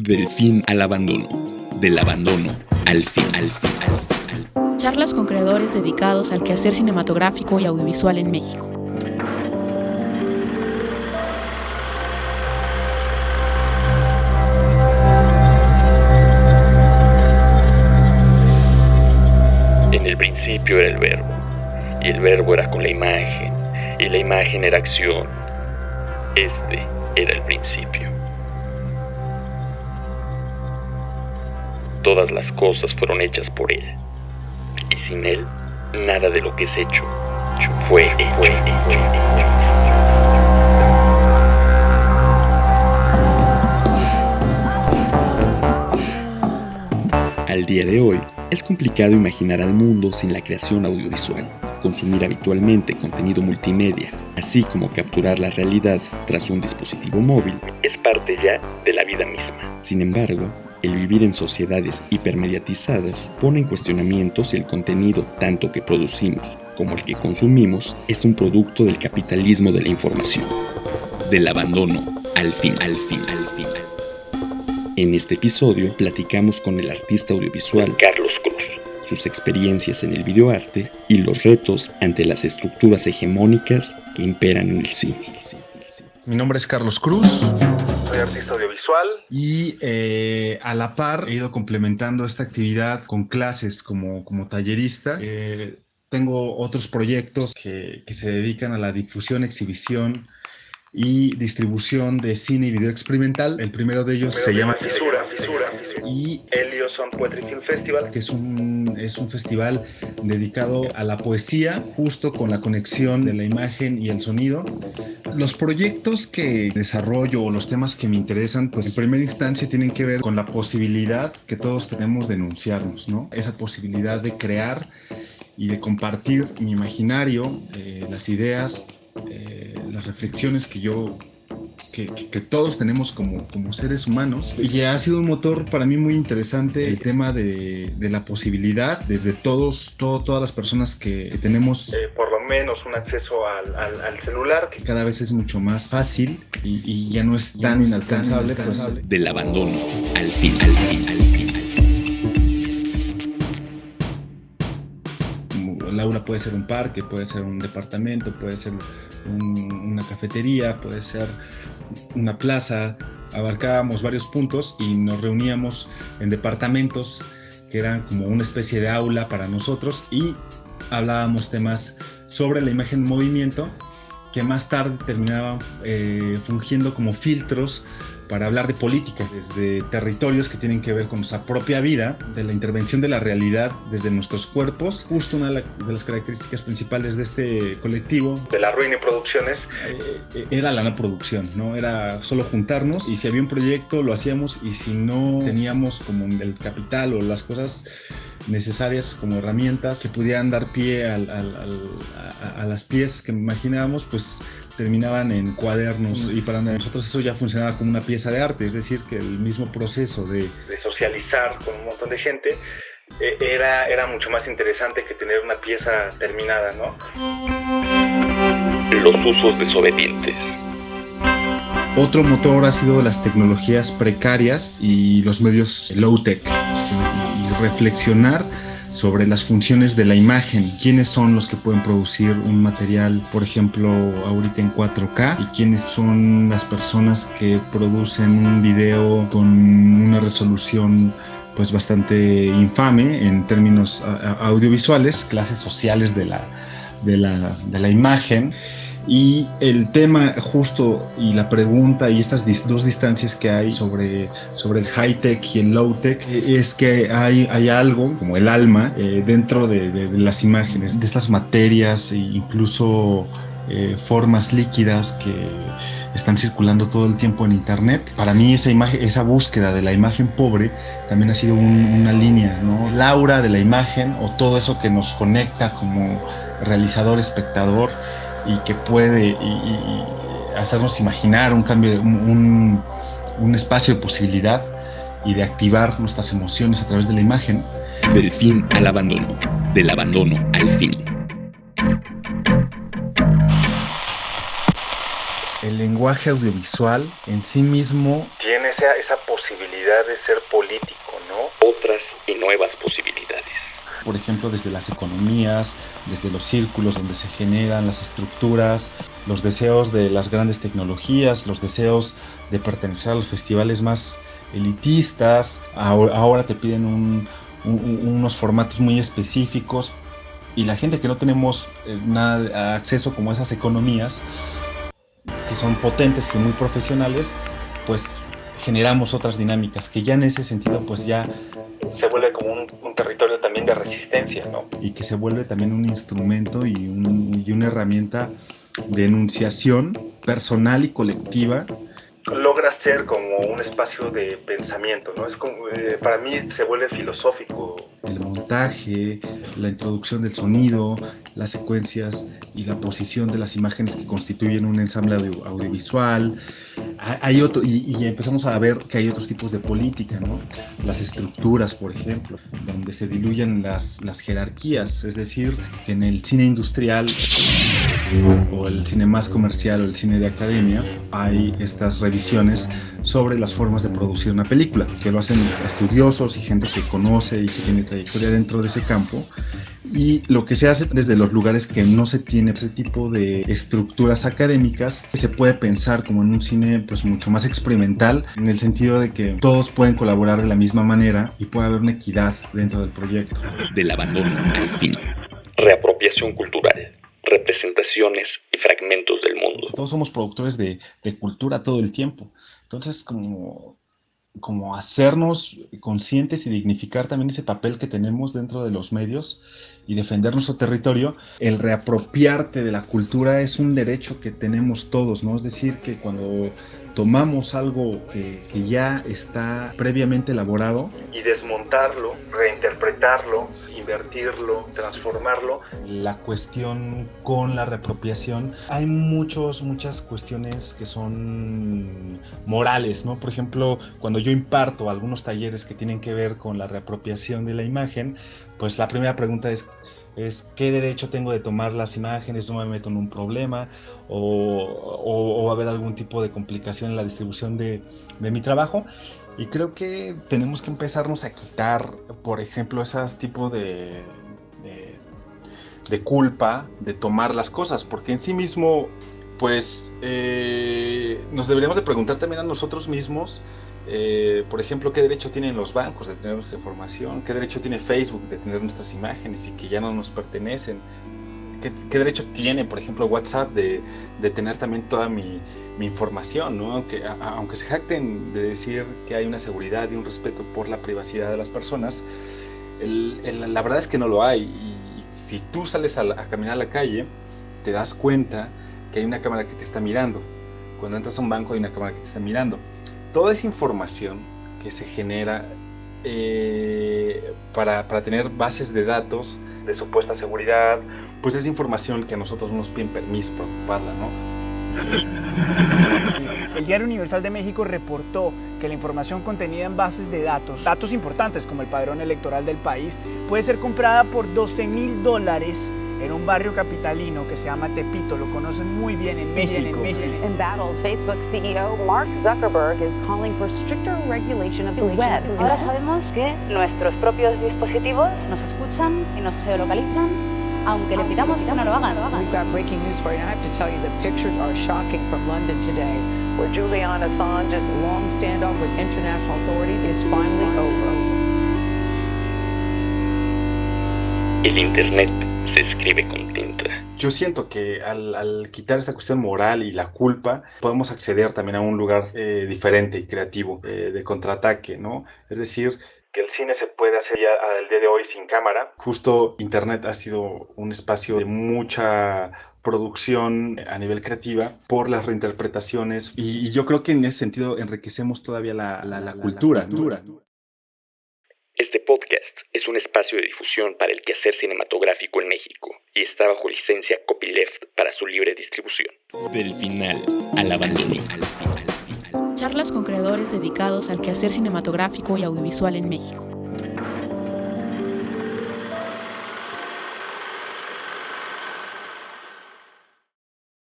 Del fin al abandono. Del abandono al fin, al fin, al fin. Charlas con creadores dedicados al quehacer cinematográfico y audiovisual en México. En el principio era el verbo, y el verbo era con la imagen, y la imagen era acción. Este era el principio. Todas las cosas fueron hechas por Él, y sin Él, nada de lo que es hecho fue, fue, fue. Al día de hoy, es complicado imaginar al mundo sin la creación audiovisual. Consumir habitualmente contenido multimedia, así como capturar la realidad tras un dispositivo móvil, Es parte ya de la vida misma. Sin embargo, el vivir en sociedades hipermediatizadas pone en cuestionamiento si el contenido tanto que producimos como el que consumimos es un producto del capitalismo de la información. Del abandono al fin, al fin, al fin. En este episodio platicamos con el artista audiovisual, Carlos Cruz. sus experiencias en el videoarte y los retos ante las estructuras hegemónicas que imperan en el cine. Mi nombre es Carlos Cruz Soy artista audiovisual. Y eh, a la par he ido complementando esta actividad con clases como, como tallerista. Eh, tengo otros proyectos que, que se dedican a la difusión, exhibición y distribución de cine y video experimental. El primero de ellos se llama Fisura, Fisura. y Elioson Poetry Film Festival. que es un, es un festival dedicado a la poesía, justo con la conexión de la imagen y el sonido. Los proyectos que desarrollo o los temas que me interesan, pues en primera instancia tienen que ver con la posibilidad que todos tenemos de enunciarnos, ¿no? Esa posibilidad de crear y de compartir mi imaginario, eh, las ideas, eh, las reflexiones que yo que, que- todos tenemos como, como seres humanos. Y ha sido un motor para mí muy interesante el tema de, de la posibilidad, desde todos, todo- todas las personas que, que tenemos, Eh, por lo menos un acceso al, al- al celular. que cada vez es mucho más fácil y, y ya no es tan inalcanzable. pues, Del abandono al fin, al fin, al fin. El aula puede ser un parque, puede ser un departamento, puede ser un- una cafetería, puede ser una plaza. Abarcábamos varios puntos y nos reuníamos en departamentos que eran como una especie de aula para nosotros y hablábamos temas sobre la imagen en movimiento que más tarde terminaban eh, fungiendo como filtros para hablar de política, desde territorios que tienen que ver con nuestra propia vida, de la intervención de la realidad desde nuestros cuerpos. Justo una de, la- de las características principales de este colectivo De la Ruina y Producciones. eh, era la no producción, ¿no? Era solo juntarnos y si había un proyecto lo hacíamos y si no teníamos como el capital o las cosas necesarias como herramientas que pudieran dar pie al- al- al- a, a las piezas que imaginábamos, pues terminaban en cuadernos y para nosotros eso ya funcionaba como una pieza de arte, es decir, que el mismo proceso de de socializar con un montón de gente, eh, era, era mucho más interesante que tener una pieza terminada, ¿no? Los usos desobedientes. Otro motor ha sido las tecnologías precarias y los medios low-tech. Y reflexionar sobre las funciones de la imagen, quiénes son los que pueden producir un material, por ejemplo, ahorita en 4K, y quiénes son las personas que producen un video con una resolución pues bastante infame en términos audiovisuales, clases sociales de la, de la, de la imagen. Y el tema justo y la pregunta y estas dos distancias que hay sobre, sobre el high-tech y el low-tech eh, es que hay, hay algo como el alma eh, dentro de, las imágenes, de estas materias e incluso eh, formas líquidas que están circulando todo el tiempo en internet. Para mí esa imagen, esa búsqueda de la imagen pobre también ha sido un- una línea, ¿no? Laura de la imagen o todo eso que nos conecta como realizador, espectador y que puede y- y- y hacernos imaginar un cambio, de- un, un- espacio de posibilidad y de activar nuestras emociones a través de la imagen. Del fin al abandono. Del abandono al fin. El lenguaje audiovisual en sí mismo Tiene esa, esa posibilidad de ser político, ¿no? Otras y nuevas posibilidades. Por ejemplo, desde las economías, desde los círculos donde se generan las estructuras, los deseos de las grandes tecnologías, los deseos de pertenecer a los festivales más elitistas, ahora, te piden unos formatos muy específicos y la gente que no tenemos eh, nada acceso como a esas economías, que son potentes y muy profesionales, pues generamos otras dinámicas que ya en ese sentido pues ya se vuelve como un, territorio también de resistencia, ¿no? Y que se vuelve también un instrumento y, y una herramienta de enunciación personal y colectiva logra ser como un espacio de pensamiento, ¿no? Es como, eh, para mí se vuelve filosófico. El montaje, la introducción del sonido, las secuencias y la posición de las imágenes que constituyen un ensamble audiovisual. Hay otro, y, empezamos a ver que hay otros tipos de política, ¿no? Las estructuras, por ejemplo, donde se diluyen las, las jerarquías, es decir, en el cine industrial o el cine más comercial o el cine de academia hay estas revisiones sobre las formas de producir una película, que lo hacen estudiosos y gente que conoce y que tiene trayectoria dentro de ese campo. Y lo que se hace desde los lugares que no se tiene ese tipo de estructuras académicas, se puede pensar como en un cine pues mucho más experimental, en el sentido de que todos pueden colaborar de la misma manera y puede haber una equidad dentro del proyecto. Del abandono al fin. Reapropiación cultural representaciones y fragmentos del mundo. Todos somos productores de, cultura todo el tiempo. Entonces, como, como hacernos conscientes y dignificar también ese papel que tenemos dentro de los medios y defender nuestro territorio, el reapropiarte de la cultura es un derecho que tenemos todos, ¿no? Es decir, que cuando tomamos algo que, ya está previamente elaborado y desmontarlo, reinterpretarlo, invertirlo, transformarlo. La cuestión con la reapropiación, hay muchos, muchas cuestiones que son morales, ¿no? Por ejemplo, cuando yo imparto algunos talleres que tienen que ver con la reapropiación de la imagen, pues la primera pregunta es es qué derecho tengo de tomar las imágenes, no me meto en un problema o, va a haber algún tipo de complicación en la distribución de, mi trabajo. Y creo que tenemos que empezarnos a quitar, por ejemplo, ese tipo de, de, culpa de tomar las cosas, porque en sí mismo, pues, eh, nos deberíamos de preguntar también a nosotros mismos eh, por ejemplo, ¿qué derecho tienen los bancos de tener nuestra información? ¿Qué derecho tiene Facebook de tener nuestras imágenes y que ya no nos pertenecen? ¿Qué, derecho tiene, por ejemplo, WhatsApp de, tener también toda mi, información? ¿no? Aunque, aunque se jacten de decir que hay una seguridad y un respeto por la privacidad de las personas, la verdad es que no lo hay. Y, si tú sales a, a caminar a la calle, te das cuenta que hay una cámara que te está mirando. Cuando entras a un banco hay una cámara que te está mirando toda esa información que se genera eh, para, tener bases de datos de supuesta seguridad, pues es información que a nosotros no nos piden permiso para ocuparla, ¿no? El Diario Universal de México reportó que la información contenida en bases de datos, datos importantes como el padrón electoral del país, puede ser comprada por 12 mil dólares en un barrio capitalino que se llama Tepito, lo conocen muy bien en México. In battle, Facebook CEO Mark Zuckerberg is calling for stricter regulation of the web. Ahora sabemos que nuestros propios dispositivos nos escuchan y nos geolocalizan aunque le pidamos que no lo hagan. We've got breaking news for you, and I have to tell you, the pictures are shocking from London today, where Julian Assange's long standoff with international authorities is finally over. El Internet se escribe con tinta. Yo siento que al, quitar esta cuestión moral y la culpa, podemos acceder también a un lugar eh, diferente y creativo eh, de contraataque, ¿no? Es decir, que el cine se puede hacer ya al día de hoy sin cámara. Justo Internet ha sido un espacio de mucha producción a nivel creativa por las reinterpretaciones y, yo creo que en ese sentido enriquecemos todavía la, la, cultura. cultura. Este podcast es un espacio de difusión para el quehacer cinematográfico en México y está bajo licencia Copyleft para su libre distribución. Del final al abandono. Charlas con creadores dedicados al quehacer cinematográfico y audiovisual en México.